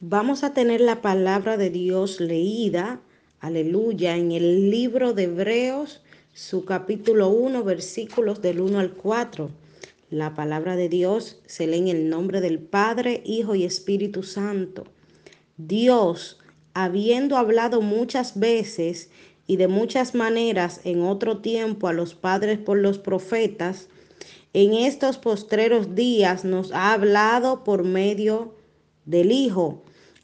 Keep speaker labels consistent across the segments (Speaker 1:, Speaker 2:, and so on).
Speaker 1: Vamos a tener la palabra de Dios leída, aleluya, en el libro de Hebreos, su capítulo 1, versículos del 1 al 4. La palabra de Dios se lee en el nombre del Padre, Hijo y Espíritu Santo. Dios, habiendo hablado muchas veces y de muchas maneras en otro tiempo a los padres por los profetas, en estos postreros días nos ha hablado por medio del Hijo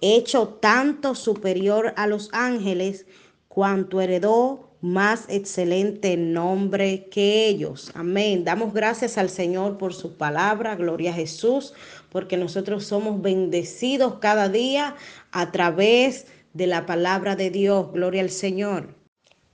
Speaker 1: hecho tanto superior a los ángeles, cuanto heredó más excelente nombre que ellos. Amén. Damos gracias al Señor por su palabra, gloria a Jesús, porque nosotros somos bendecidos cada día a través de la palabra de Dios, gloria al Señor.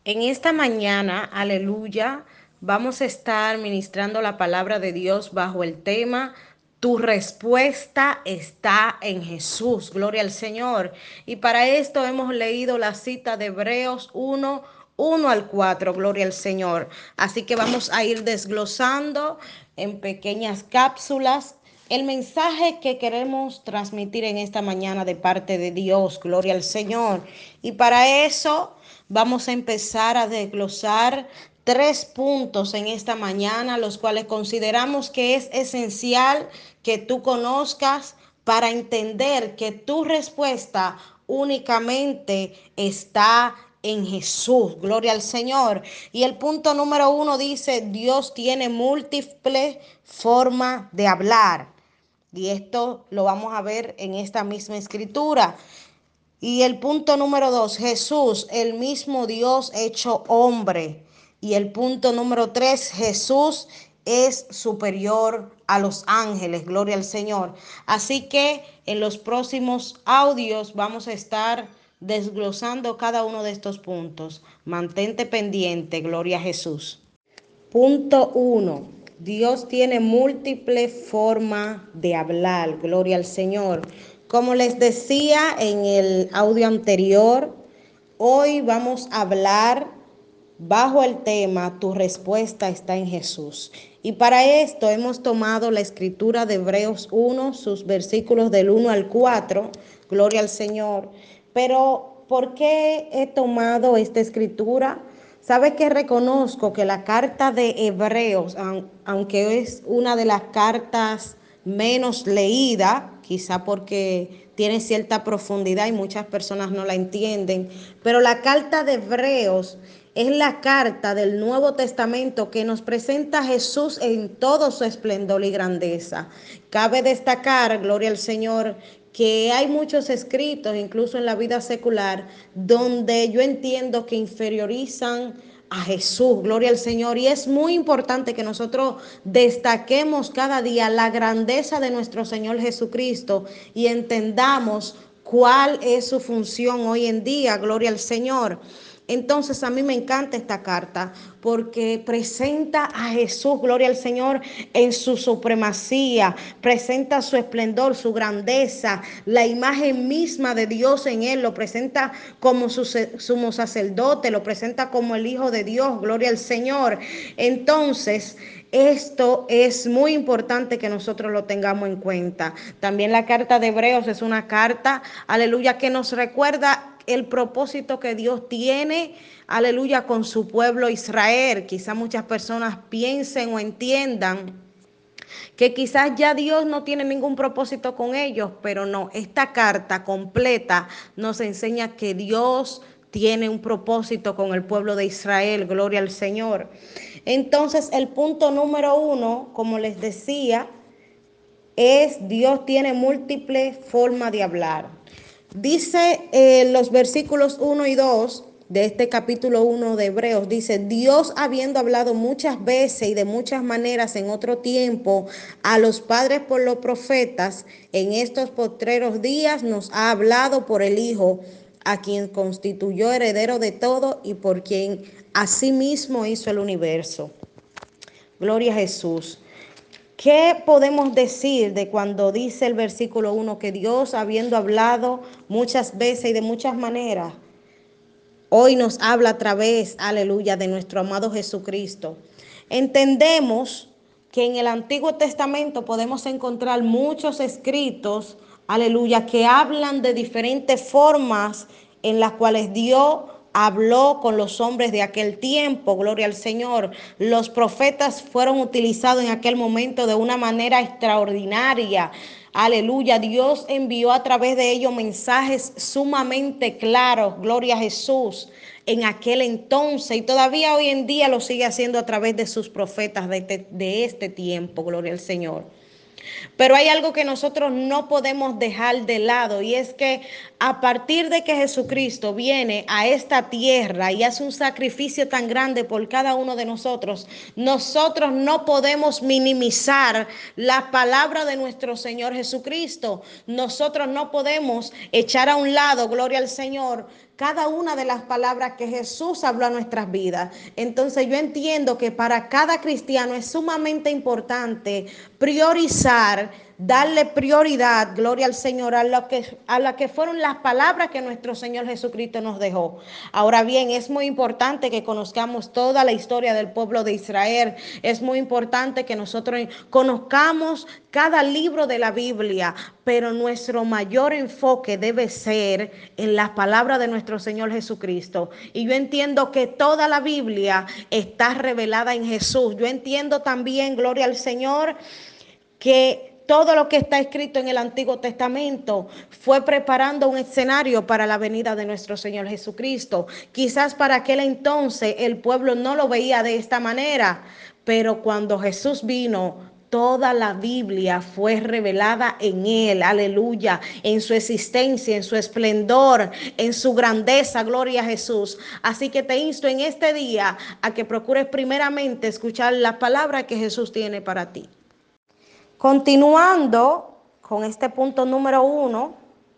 Speaker 1: En esta mañana, aleluya, vamos a estar ministrando la palabra de Dios bajo el tema tu respuesta está en Jesús. Gloria al Señor. Y para esto hemos leído la cita de Hebreos 1. 1 al 4, gloria al Señor. Así que vamos a ir desglosando en pequeñas cápsulas el mensaje que queremos transmitir en esta mañana de parte de Dios, gloria al Señor. Y para eso vamos a empezar a desglosar tres puntos en esta mañana, los cuales consideramos que es esencial que tú conozcas para entender que tu respuesta únicamente está en Jesús. Gloria al Señor. Y el punto número uno dice, Dios tiene múltiples formas de hablar. Y esto lo vamos a ver en esta misma escritura. Y el punto número dos, Jesús, el mismo Dios hecho hombre. Y el punto número tres, Jesús es superior a los ángeles, gloria al Señor. Así que en los próximos audios vamos a estar desglosando cada uno de estos puntos. Mantente pendiente, gloria a Jesús. Punto uno. Dios tiene múltiples formas de hablar, gloria al Señor. Como les decía en el audio anterior, hoy vamos a hablar bajo el tema Tu respuesta está en Jesús. Y para esto hemos tomado la escritura de Hebreos 1, sus versículos del 1 al 4, gloria al Señor. Pero, ¿por qué he tomado esta escritura? Sabe que reconozco que la carta de Hebreos, aunque es una de las cartas menos leída, quizá porque tiene cierta profundidad y muchas personas no la entienden, pero la carta de Hebreos es la carta del Nuevo Testamento que nos presenta a Jesús en todo su esplendor y grandeza. Cabe destacar, gloria al Señor, que hay muchos escritos, incluso en la vida secular, donde yo entiendo que inferiorizan a Jesús, gloria al Señor. Y es muy importante que nosotros destaquemos cada día la grandeza de nuestro Señor Jesucristo y entendamos cuál es su función hoy en día, gloria al Señor. Entonces a mí me encanta esta carta porque presenta a Jesús, gloria al Señor, en su supremacía, presenta su esplendor, su grandeza, la imagen misma de Dios en él, lo presenta como su sumo sacerdote, lo presenta como el Hijo de Dios, gloria al Señor. Entonces, esto es muy importante que nosotros lo tengamos en cuenta. También la carta de Hebreos es una carta, aleluya, que nos recuerda el propósito que Dios tiene, aleluya, con su pueblo Israel. Quizás muchas personas piensen o entiendan que quizás ya Dios no tiene ningún propósito con ellos, pero no, esta carta completa nos enseña que Dios tiene un propósito con el pueblo de Israel, gloria al Señor. Entonces, el punto número uno, como les decía, es Dios tiene múltiples formas de hablar. Dice eh, los versículos 1 y 2 de este capítulo 1 de Hebreos, dice, Dios habiendo hablado muchas veces y de muchas maneras en otro tiempo a los padres por los profetas, en estos postreros días nos ha hablado por el Hijo a quien constituyó heredero de todo y por quien asimismo hizo el universo. Gloria a Jesús. ¿Qué podemos decir de cuando dice el versículo 1 que Dios, habiendo hablado muchas veces y de muchas maneras, hoy nos habla a través, aleluya, de nuestro amado Jesucristo? Entendemos que en el Antiguo Testamento podemos encontrar muchos escritos, aleluya, que hablan de diferentes formas en las cuales Dios habló con los hombres de aquel tiempo, gloria al Señor. Los profetas fueron utilizados en aquel momento de una manera extraordinaria. Aleluya, Dios envió a través de ellos mensajes sumamente claros, gloria a Jesús, en aquel entonces y todavía hoy en día lo sigue haciendo a través de sus profetas de este, de este tiempo, gloria al Señor. Pero hay algo que nosotros no podemos dejar de lado y es que a partir de que Jesucristo viene a esta tierra y hace un sacrificio tan grande por cada uno de nosotros, nosotros no podemos minimizar la palabra de nuestro Señor Jesucristo. Nosotros no podemos echar a un lado, gloria al Señor, cada una de las palabras que Jesús habló a nuestras vidas. Entonces yo entiendo que para cada cristiano es sumamente importante priorizar darle prioridad, gloria al Señor, a lo que, a la que fueron las palabras que nuestro Señor Jesucristo nos dejó. Ahora bien, es muy importante que conozcamos toda la historia del pueblo de Israel. Es muy importante que nosotros conozcamos cada libro de la Biblia, pero nuestro mayor enfoque debe ser en las palabras de nuestro Señor Jesucristo. Y yo entiendo que toda la Biblia está revelada en Jesús. Yo entiendo también, gloria al Señor, que todo lo que está escrito en el Antiguo Testamento fue preparando un escenario para la venida de nuestro Señor Jesucristo. Quizás para aquel entonces el pueblo no lo veía de esta manera, pero cuando Jesús vino, Toda la Biblia fue revelada en Él, aleluya, en su existencia, en su esplendor, en su grandeza, gloria a Jesús. Así que te insto en este día a que procures primeramente escuchar la palabra que Jesús tiene para ti. Continuando con este punto número uno,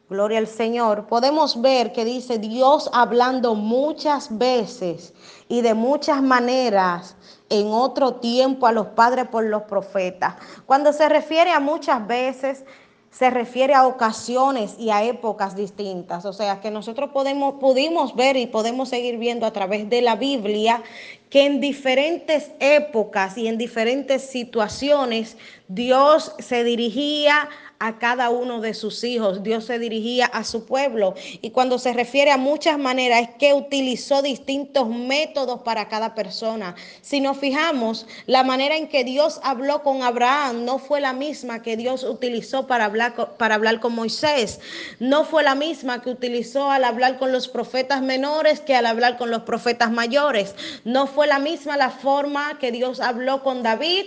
Speaker 1: gloria al Señor, podemos ver que dice Dios hablando muchas veces y de muchas maneras en otro tiempo a los padres por los profetas. Cuando se refiere a muchas veces, se refiere a ocasiones y a épocas distintas. O sea, que nosotros podemos, pudimos ver y podemos seguir viendo a través de la Biblia que en diferentes épocas y en diferentes situaciones Dios se dirigía a cada uno de sus hijos, Dios se dirigía a su pueblo. Y cuando se refiere a muchas maneras, es que utilizó distintos métodos para cada persona. Si nos fijamos, la manera en que Dios habló con Abraham no fue la misma que Dios utilizó para hablar, para hablar con Moisés. No fue la misma que utilizó al hablar con los profetas menores que al hablar con los profetas mayores. No fue la misma la forma que Dios habló con David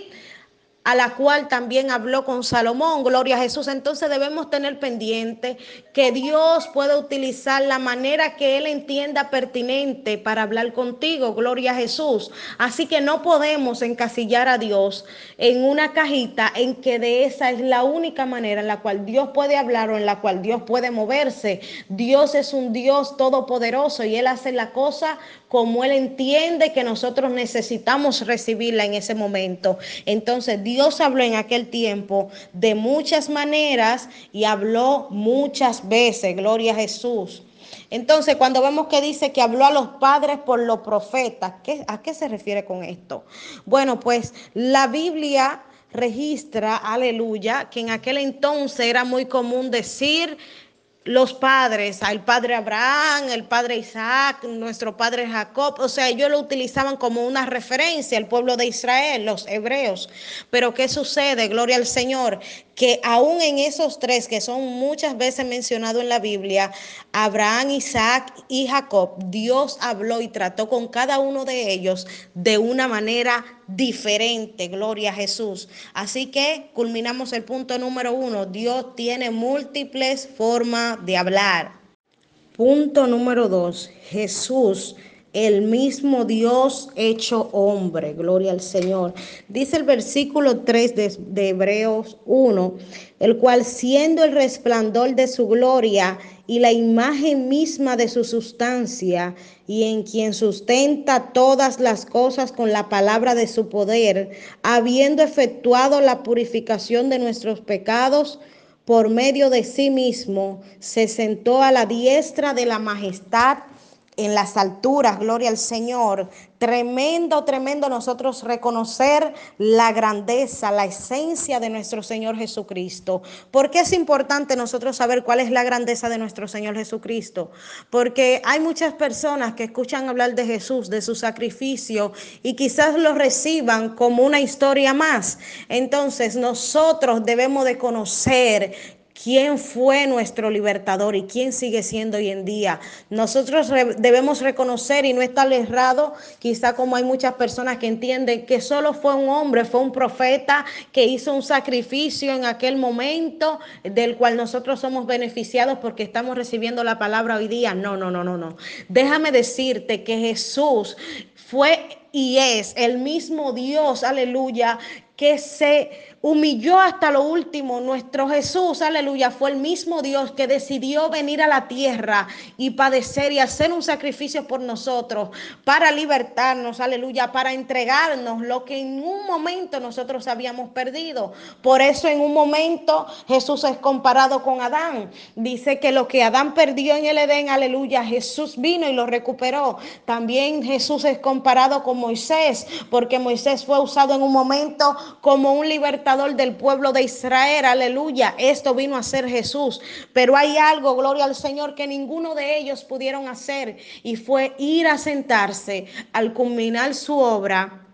Speaker 1: a la cual también habló con Salomón, gloria a Jesús. Entonces debemos tener pendiente que Dios pueda utilizar la manera que Él entienda pertinente para hablar contigo, gloria a Jesús. Así que no podemos encasillar a Dios en una cajita en que de esa es la única manera en la cual Dios puede hablar o en la cual Dios puede moverse. Dios es un Dios todopoderoso y Él hace la cosa como Él entiende que nosotros necesitamos recibirla en ese momento. Entonces Dios habló en aquel tiempo de muchas maneras y habló muchas veces, gloria a Jesús. Entonces, cuando vemos que dice que habló a los padres por los profetas, ¿a qué se refiere con esto? Bueno, pues la Biblia registra, aleluya, que en aquel entonces era muy común decir los padres, al padre Abraham, el padre Isaac, nuestro padre Jacob, o sea, ellos lo utilizaban como una referencia al pueblo de Israel, los hebreos. Pero ¿qué sucede? Gloria al Señor, que aún en esos tres que son muchas veces mencionados en la Biblia, Abraham, Isaac y Jacob, Dios habló y trató con cada uno de ellos de una manera diferente, gloria a Jesús. Así que culminamos el punto número uno, Dios tiene múltiples formas de hablar. Punto número dos, Jesús el mismo Dios hecho hombre, gloria al Señor. Dice el versículo 3 de, de, Hebreos 1, el cual siendo el resplandor de su gloria y la imagen misma de su sustancia, y en quien sustenta todas las cosas con la palabra de su poder, habiendo efectuado la purificación de nuestros pecados, por medio de sí mismo, se sentó a la diestra de la majestad en las alturas, gloria al Señor. Tremendo, tremendo nosotros reconocer la grandeza, la esencia de nuestro Señor Jesucristo. ¿Por qué es importante nosotros saber cuál es la grandeza de nuestro Señor Jesucristo? Porque hay muchas personas que escuchan hablar de Jesús, de su sacrificio, y quizás lo reciban como una historia más. Entonces nosotros debemos de conocer quién fue nuestro libertador y quién sigue siendo hoy en día. Nosotros debemos reconocer y no estar errado, quizá como hay muchas personas que entienden que solo fue un hombre, fue un profeta que hizo un sacrificio en aquel momento del cual nosotros somos beneficiados porque estamos recibiendo la palabra hoy día. No, no, no, no, no. Déjame decirte que Jesús fue y es el mismo Dios, aleluya, que se humilló hasta lo último. Nuestro Jesús, aleluya, fue el mismo Dios que decidió venir a la tierra y padecer y hacer un sacrificio por nosotros para libertarnos, aleluya, para entregarnos lo que en un momento nosotros habíamos perdido. Por eso en un momento Jesús es comparado con Adán. Dice que lo que Adán perdió en el Edén, aleluya, Jesús vino y lo recuperó. También Jesús es comparado con Moisés, porque Moisés fue usado en un momento como un libertador del pueblo de Israel. Aleluya. Esto vino a ser Jesús. Pero hay algo, gloria al Señor, que ninguno de ellos pudieron hacer y fue ir a sentarse al culminar su obra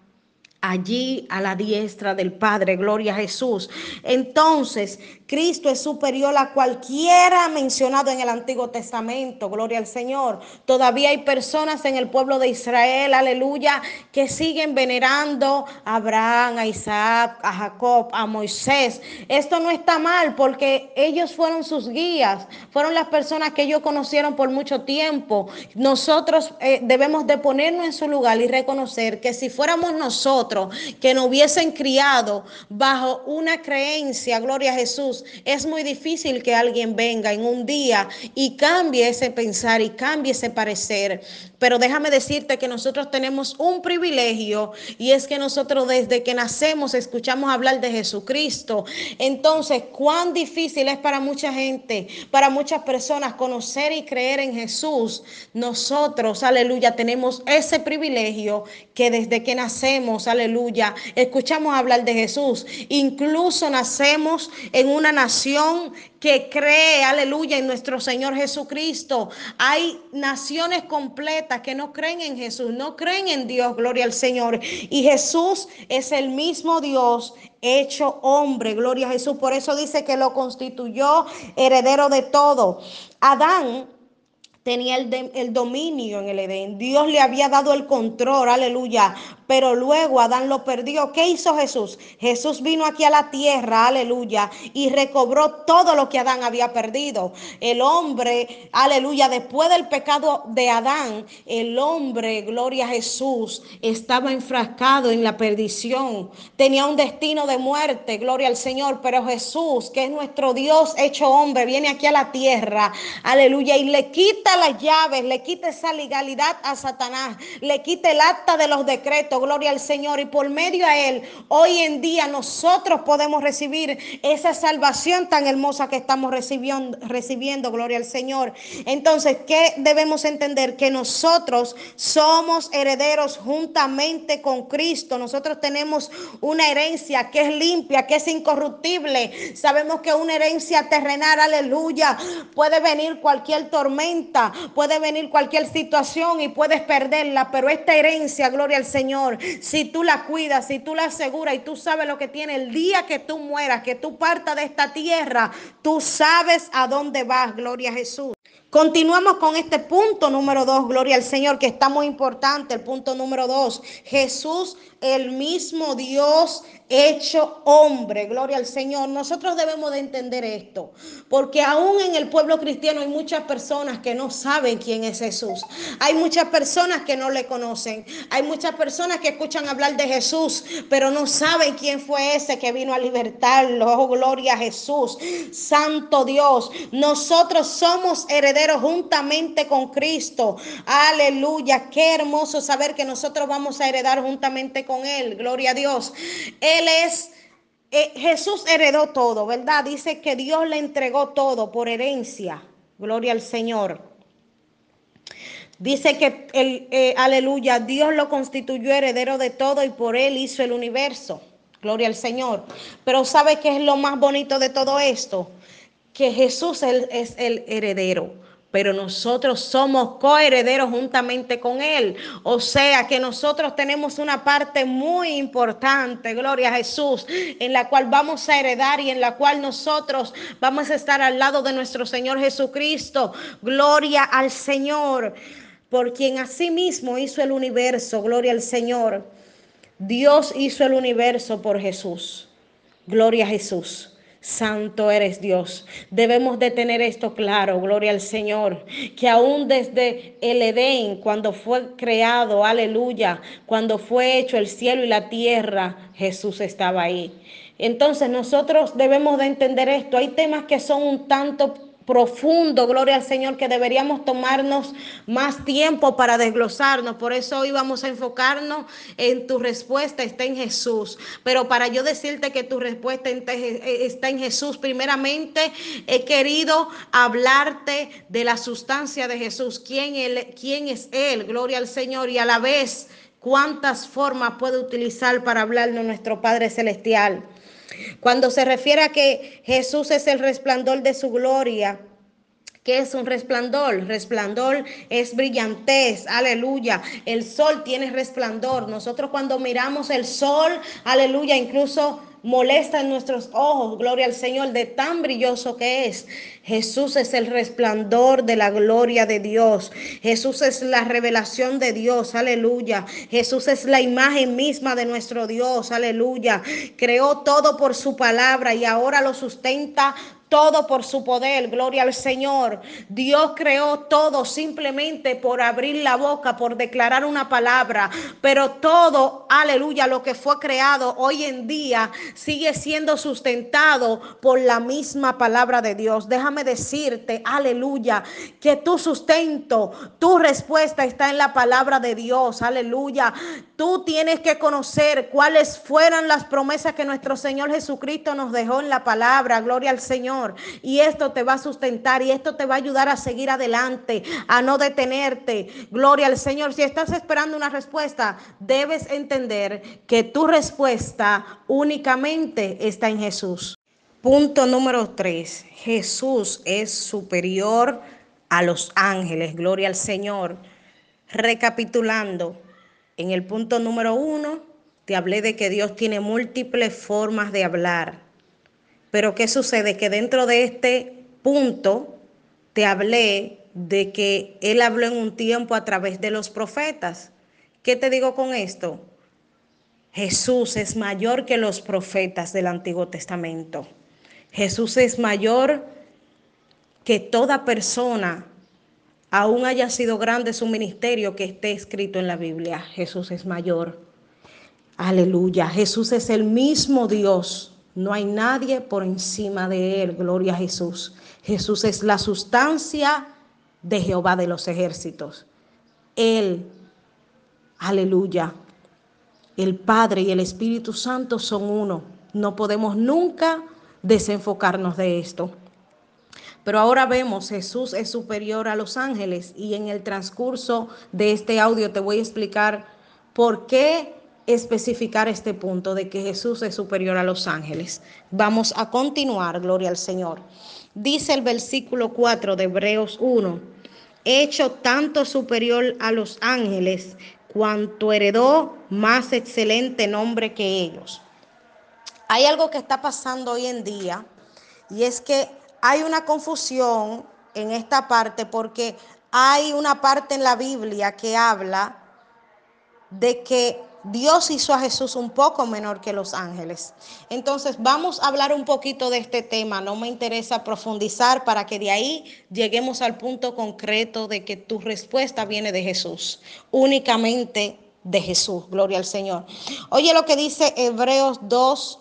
Speaker 1: allí a la diestra del Padre, gloria a Jesús. Entonces, Cristo es superior a cualquiera mencionado en el Antiguo Testamento, gloria al Señor. Todavía hay personas en el pueblo de Israel, aleluya, que siguen venerando a Abraham, a Isaac, a Jacob, a Moisés. Esto no está mal porque ellos fueron sus guías, fueron las personas que ellos conocieron por mucho tiempo. Nosotros eh, debemos de ponernos en su lugar y reconocer que si fuéramos nosotros, que no hubiesen criado bajo una creencia, gloria a Jesús, es muy difícil que alguien venga en un día y cambie ese pensar y cambie ese parecer. Pero déjame decirte que nosotros tenemos un privilegio y es que nosotros desde que nacemos escuchamos hablar de Jesucristo. Entonces, cuán difícil es para mucha gente, para muchas personas conocer y creer en Jesús. Nosotros, aleluya, tenemos ese privilegio que desde que nacemos, aleluya, escuchamos hablar de Jesús. Incluso nacemos en una nación que cree, aleluya, en nuestro Señor Jesucristo. Hay naciones completas que no creen en Jesús, no creen en Dios, gloria al Señor. Y Jesús es el mismo Dios hecho hombre, gloria a Jesús. Por eso dice que lo constituyó heredero de todo. Adán tenía el, el, dominio en el Edén. Dios le había dado el control, aleluya, pero luego Adán lo perdió. ¿Qué hizo Jesús? Jesús vino aquí a la tierra, aleluya, y recobró todo lo que Adán había perdido. El hombre, aleluya, después del pecado de Adán, el hombre, gloria a Jesús, estaba enfrascado en la perdición. Tenía un destino de muerte, gloria al Señor, pero Jesús, que es nuestro Dios hecho hombre, viene aquí a la tierra, aleluya, y le quita las llaves, le quita esa legalidad a Satanás, le quita el acta de los decretos gloria al Señor, y por medio a Él, hoy en día nosotros podemos recibir esa salvación tan hermosa que estamos recibiendo, recibiendo, gloria al Señor. Entonces, ¿qué debemos entender? Que nosotros somos herederos juntamente con Cristo. Nosotros tenemos una herencia que es limpia, que es incorruptible. Sabemos que una herencia terrenal, aleluya, puede venir cualquier tormenta, puede venir cualquier situación y puedes perderla, pero esta herencia, gloria al Señor, si tú la cuidas, si tú la aseguras y tú sabes lo que tiene el día que tú mueras, que tú partas de esta tierra, tú sabes a dónde vas, gloria a Jesús. Continuamos con este punto número dos, gloria al Señor, que está muy importante, el punto número dos. Jesús, el mismo Dios hecho hombre, gloria al Señor. Nosotros debemos de entender esto, porque aún en el pueblo cristiano hay muchas personas que no saben quién es Jesús. Hay muchas personas que no le conocen. Hay muchas personas que escuchan hablar de Jesús, pero no saben quién fue ese que vino a libertarlo. Oh, gloria a Jesús. Santo Dios, nosotros somos herederos juntamente con Cristo. Aleluya, qué hermoso saber que nosotros vamos a heredar juntamente con Él. Gloria a Dios. Él es, eh, Jesús heredó todo, ¿verdad? Dice que Dios le entregó todo por herencia. Gloria al Señor. Dice que el, eh, aleluya, Dios lo constituyó heredero de todo y por él hizo el universo. Gloria al Señor. Pero ¿sabe qué es lo más bonito de todo esto? Que Jesús es el heredero pero nosotros somos coherederos juntamente con Él. O sea que nosotros tenemos una parte muy importante, gloria a Jesús, en la cual vamos a heredar y en la cual nosotros vamos a estar al lado de nuestro Señor Jesucristo. Gloria al Señor, por quien asimismo hizo el universo, gloria al Señor. Dios hizo el universo por Jesús. Gloria a Jesús. Santo eres Dios. Debemos de tener esto claro, gloria al Señor, que aún desde el Edén, cuando fue creado, aleluya, cuando fue hecho el cielo y la tierra, Jesús estaba ahí. Entonces nosotros debemos de entender esto. Hay temas que son un tanto profundo, gloria al Señor, que deberíamos tomarnos más tiempo para desglosarnos. Por eso hoy vamos a enfocarnos en tu respuesta, está en Jesús. Pero para yo decirte que tu respuesta está en Jesús, primeramente he querido hablarte de la sustancia de Jesús, quién, él, quién es Él, gloria al Señor, y a la vez cuántas formas puede utilizar para hablarnos nuestro Padre Celestial. Cuando se refiere a que Jesús es el resplandor de su gloria, ¿Qué es un resplandor? Resplandor es brillantez, aleluya. El sol tiene resplandor. Nosotros cuando miramos el sol, aleluya, incluso molesta en nuestros ojos, gloria al Señor, de tan brilloso que es. Jesús es el resplandor de la gloria de Dios. Jesús es la revelación de Dios, aleluya. Jesús es la imagen misma de nuestro Dios, aleluya. Creó todo por su palabra y ahora lo sustenta todo por su poder, gloria al Señor. Dios creó todo simplemente por abrir la boca, por declarar una palabra, pero todo, aleluya, lo que fue creado hoy en día sigue siendo sustentado por la misma palabra de Dios. Déjame decirte, aleluya, que tu sustento, tu respuesta está en la palabra de Dios, aleluya. Tú tienes que conocer cuáles fueron las promesas que nuestro Señor Jesucristo nos dejó en la palabra, gloria al Señor. Y esto te va a sustentar y esto te va a ayudar a seguir adelante, a no detenerte. Gloria al Señor. Si estás esperando una respuesta, debes entender que tu respuesta únicamente está en Jesús. Punto número tres. Jesús es superior a los ángeles. Gloria al Señor. Recapitulando, en el punto número uno, te hablé de que Dios tiene múltiples formas de hablar. Pero ¿qué sucede? Que dentro de este punto te hablé de que Él habló en un tiempo a través de los profetas. ¿Qué te digo con esto? Jesús es mayor que los profetas del Antiguo Testamento. Jesús es mayor que toda persona, aún haya sido grande su ministerio que esté escrito en la Biblia. Jesús es mayor. Aleluya. Jesús es el mismo Dios no hay nadie por encima de él, gloria a Jesús. Jesús es la sustancia de Jehová de los ejércitos. Él, aleluya, el Padre y el Espíritu Santo son uno. No podemos nunca desenfocarnos de esto. Pero ahora vemos, Jesús es superior a los ángeles y en el transcurso de este audio te voy a explicar por qué especificar este punto de que Jesús es superior a los ángeles. Vamos a continuar, gloria al Señor. Dice el versículo 4 de Hebreos 1, hecho tanto superior a los ángeles cuanto heredó más excelente nombre que ellos. Hay algo que está pasando hoy en día y es que hay una confusión en esta parte porque hay una parte en la Biblia que habla de que Dios hizo a Jesús un poco menor que los ángeles. Entonces vamos a hablar un poquito de este tema. No me interesa profundizar para que de ahí lleguemos al punto concreto de que tu respuesta viene de Jesús, únicamente de Jesús. Gloria al Señor. Oye lo que dice Hebreos 2,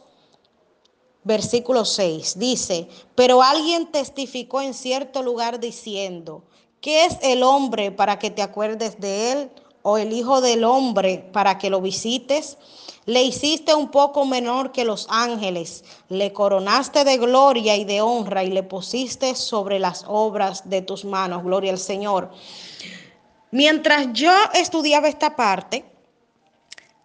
Speaker 1: versículo 6. Dice, pero alguien testificó en cierto lugar diciendo, ¿qué es el hombre para que te acuerdes de él? ¿O el hijo del hombre para que lo visites? Le hiciste un poco menor que los ángeles, le coronaste de gloria y de honra y le pusiste sobre las obras de tus manos. Gloria al Señor. Mientras yo estudiaba esta parte,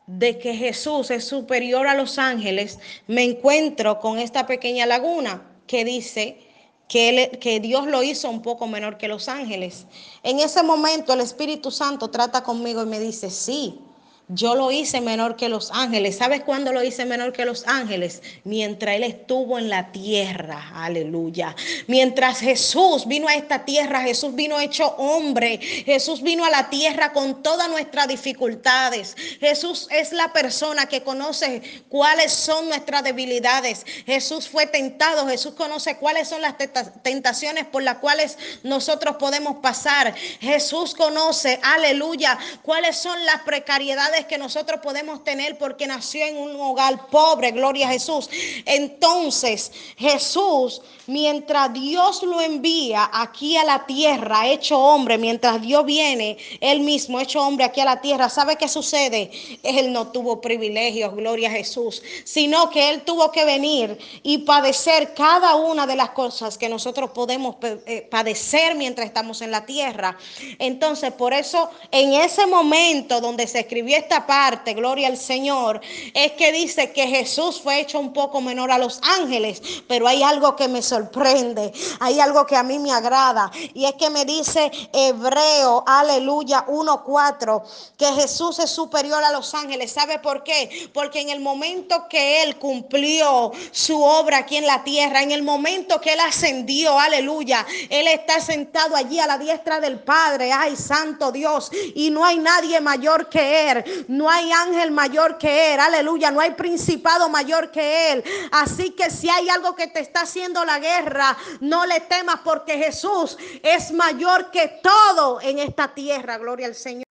Speaker 1: de que Jesús es superior a los ángeles, me encuentro con esta pequeña laguna que dice que, Dios lo hizo un poco menor que los ángeles. En ese momento el Espíritu Santo trata conmigo y me dice, sí, yo lo hice menor que los ángeles. ¿Sabes cuándo lo hice menor que los ángeles? Mientras Él estuvo en la tierra. Aleluya. Mientras Jesús vino a esta tierra, Jesús vino hecho hombre. Jesús vino a la tierra con todas nuestras dificultades. Jesús es la persona que conoce cuáles son nuestras debilidades. Jesús fue tentado. Jesús conoce cuáles son las tentaciones por las cuales nosotros podemos pasar. Jesús conoce, aleluya, cuáles son las precariedades que nosotros podemos tener porque nació en un hogar pobre, gloria a Jesús. Entonces Jesús, mientras Dios lo envía aquí a la tierra, hecho hombre, mientras Dios viene, él mismo hecho hombre aquí a la tierra, ¿sabe qué sucede? Él no tuvo privilegios, gloria a Jesús, sino que él tuvo que venir y padecer cada una de las cosas que nosotros podemos eh, padecer mientras estamos en la tierra. Entonces, por eso en ese momento donde se escribió esta parte, gloria al Señor, es que dice que Jesús fue hecho un poco menor a los ángeles, pero hay algo que me sorprende, hay algo que a mí me agrada, y es que me dice Hebreo, aleluya, 1.4, que Jesús es superior a los ángeles. ¿Sabe por qué? Porque en el momento que Él cumplió su obra aquí en la tierra, en el momento que Él ascendió, aleluya, Él está sentado allí a la diestra del Padre, ay, santo Dios, y no hay nadie mayor que Él. No hay ángel mayor que Él. Aleluya. No hay principado mayor que Él. Así que si hay algo que te está haciendo la guerra, no le temas porque Jesús es mayor que todo en esta tierra. Gloria al Señor.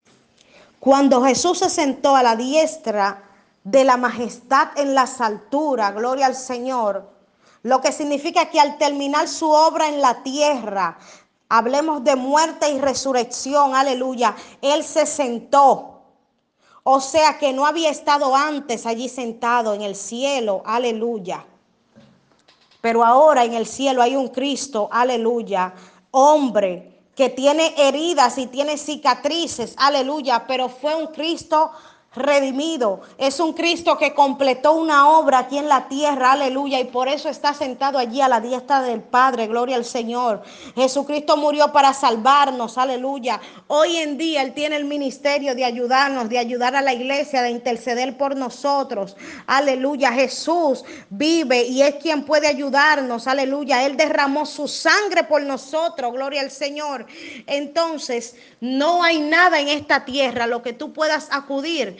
Speaker 1: Cuando Jesús se sentó a la diestra de la majestad en las alturas, gloria al Señor, lo que significa que al terminar su obra en la tierra, hablemos de muerte y resurrección, aleluya, Él se sentó. O sea que no había estado antes allí sentado en el cielo, aleluya. Pero ahora en el cielo hay un Cristo, aleluya, hombre que tiene heridas y tiene cicatrices, aleluya, pero fue un Cristo redimido. Es un Cristo que completó una obra aquí en la tierra, aleluya, y por eso está sentado allí a la diestra del Padre, gloria al Señor. Jesucristo murió para salvarnos, aleluya. Hoy en día Él tiene el ministerio de ayudarnos, de ayudar a la iglesia, de interceder por nosotros, aleluya. Jesús vive y es quien puede ayudarnos, aleluya. Él derramó su sangre por nosotros, gloria al Señor. Entonces, no hay nada en esta tierra lo que tú puedas acudir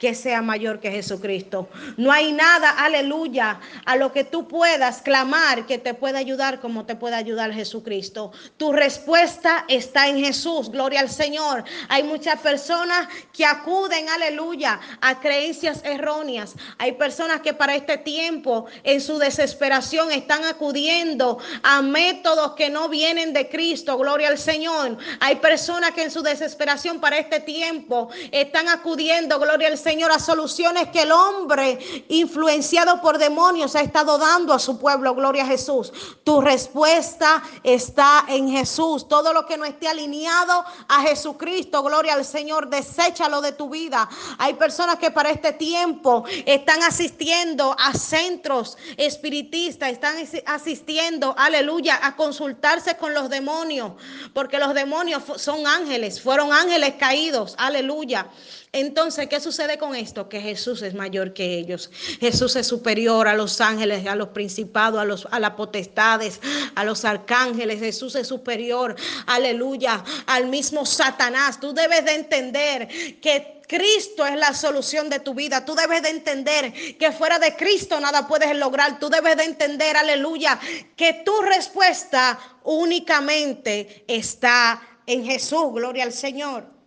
Speaker 1: que sea mayor que Jesucristo. No hay nada, aleluya, a lo que tú puedas clamar que te pueda ayudar como te puede ayudar Jesucristo. Tu respuesta está en Jesús, gloria al Señor. Hay muchas personas que acuden, aleluya, a creencias erróneas. Hay personas que para este tiempo en su desesperación están acudiendo a métodos que no vienen de Cristo, gloria al Señor. Hay personas que en su desesperación para este tiempo están acudiendo, gloria al Señor Señor, a soluciones que el hombre influenciado por demonios ha estado dando a su pueblo. Gloria a Jesús. Tu respuesta está en Jesús. Todo lo que no esté alineado a Jesucristo, gloria al Señor, deséchalo de tu vida. Hay personas que para este tiempo están asistiendo a centros espiritistas, están asistiendo, aleluya, a consultarse con los demonios, porque los demonios son ángeles, fueron ángeles caídos, aleluya. Entonces, ¿qué sucede? con esto? Que Jesús es mayor que ellos. Jesús es superior a los ángeles, a los principados, a, los, a las potestades, a los arcángeles. Jesús es superior, aleluya, al mismo Satanás. Tú debes de entender que Cristo es la solución de tu vida. Tú debes de entender que fuera de Cristo nada puedes lograr. Tú debes de entender, aleluya, que tu respuesta únicamente está en Jesús. Gloria al Señor.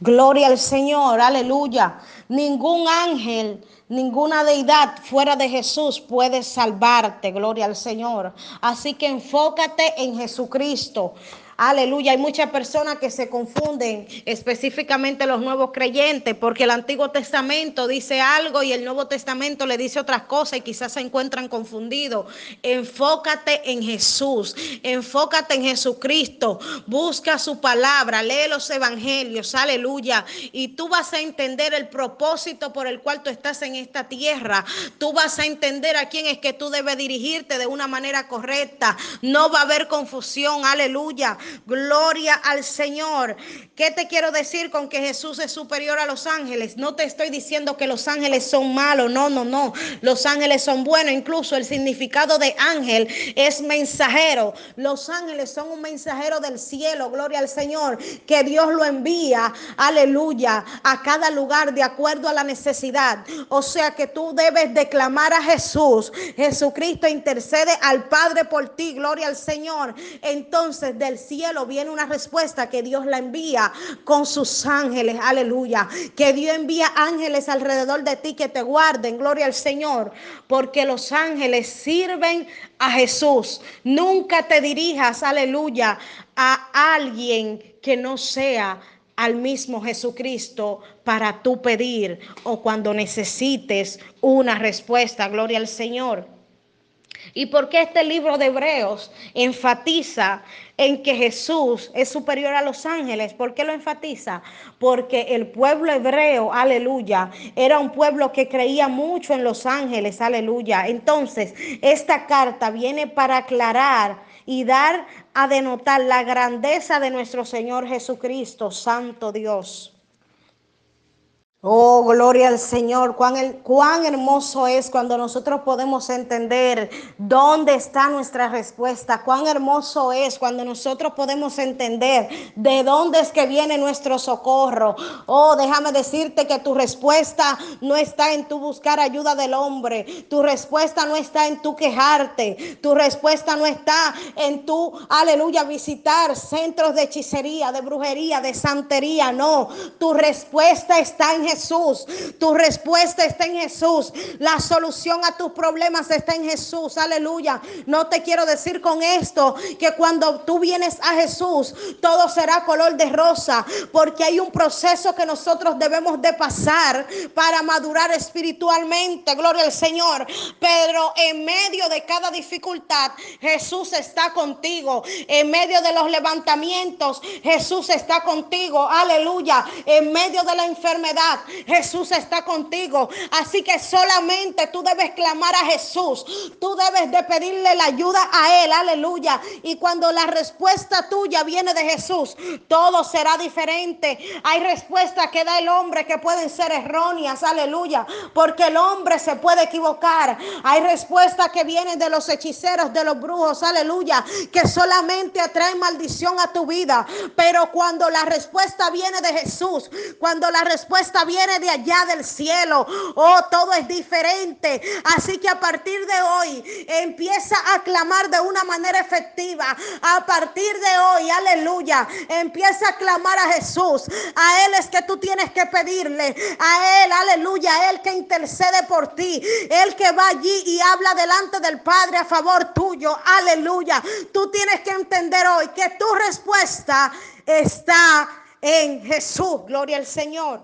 Speaker 1: Gloria al Señor, aleluya. Ningún ángel, ninguna deidad fuera de Jesús puede salvarte, gloria al Señor. Así que enfócate en Jesucristo. Aleluya. Hay muchas personas que se confunden, específicamente los nuevos creyentes, porque el Antiguo Testamento dice algo y el Nuevo Testamento le dice otras cosas y quizás se encuentran confundidos. Enfócate en Jesús, enfócate en Jesucristo, busca su palabra, lee los evangelios, aleluya. Y tú vas a entender el propósito por el cual tú estás en esta tierra. Tú vas a entender a quién es que tú debes dirigirte de una manera correcta. No va a haber confusión, aleluya. Gloria al Señor. ¿Qué te quiero decir con que Jesús es superior a los ángeles? No te estoy diciendo que los ángeles son malos, no, no, no. Los ángeles son buenos, incluso el significado de ángel es mensajero. Los ángeles son un mensajero del cielo, gloria al Señor, que Dios lo envía, aleluya, a cada lugar de acuerdo a la necesidad. O sea que tú debes declamar a Jesús. Jesucristo intercede al Padre por ti, gloria al Señor. Entonces del cielo cielo viene una respuesta que Dios la envía con sus ángeles, aleluya. Que Dios envía ángeles alrededor de ti que te guarden, gloria al Señor, porque los ángeles sirven a Jesús. Nunca te dirijas, aleluya, a alguien que no sea al mismo Jesucristo para tú pedir o cuando necesites una respuesta. Gloria al Señor. ¿Y por qué este libro de Hebreos enfatiza en que Jesús es superior a los ángeles? ¿Por qué lo enfatiza? Porque el pueblo hebreo, aleluya, era un pueblo que creía mucho en los ángeles, aleluya. Entonces, esta carta viene para aclarar y dar a denotar la grandeza de nuestro Señor Jesucristo, Santo Dios. Oh, gloria al Señor. Cuán, hermoso es cuando nosotros podemos entender dónde está nuestra respuesta. Cuán hermoso es cuando nosotros podemos entender de dónde es que viene nuestro socorro. Oh, déjame decirte que tu respuesta no está en tu buscar ayuda del hombre. Tu respuesta no está en tu quejarte. Tu respuesta no está en tu, aleluya, visitar centros de hechicería, de brujería, de santería. No, tu respuesta está en Jesús. Tu respuesta está en Jesús. La solución a tus problemas está en Jesús. Aleluya. No te quiero decir con esto que cuando tú vienes a Jesús, todo será color de rosa. Porque hay un proceso que nosotros debemos de pasar para madurar espiritualmente. Gloria al Señor. Pero en medio de cada dificultad, Jesús está contigo. En medio de los levantamientos, Jesús está contigo. Aleluya. En medio de la enfermedad, Jesús está contigo. Así que solamente tú debes clamar a Jesús. Tú debes de pedirle la ayuda a Él. Aleluya. Y cuando la respuesta tuya viene de Jesús, todo será diferente. Hay respuestas que da el hombre que pueden ser erróneas. Aleluya. Porque el hombre se puede equivocar. Hay respuestas que vienen de los hechiceros, de los brujos. Aleluya. Que solamente atraen maldición a tu vida. Pero cuando la respuesta viene de Jesús, cuando la respuesta viene de allá del cielo. Oh, todo es diferente. Así que a partir de hoy empieza a clamar de una manera efectiva. A partir de hoy, aleluya, empieza a clamar a Jesús. A Él es que tú tienes que pedirle. A Él, aleluya, Él que intercede por ti. Él que va allí y habla delante del Padre a favor tuyo. Aleluya. Tú tienes que entender hoy que tu respuesta está en Jesús. Gloria al Señor.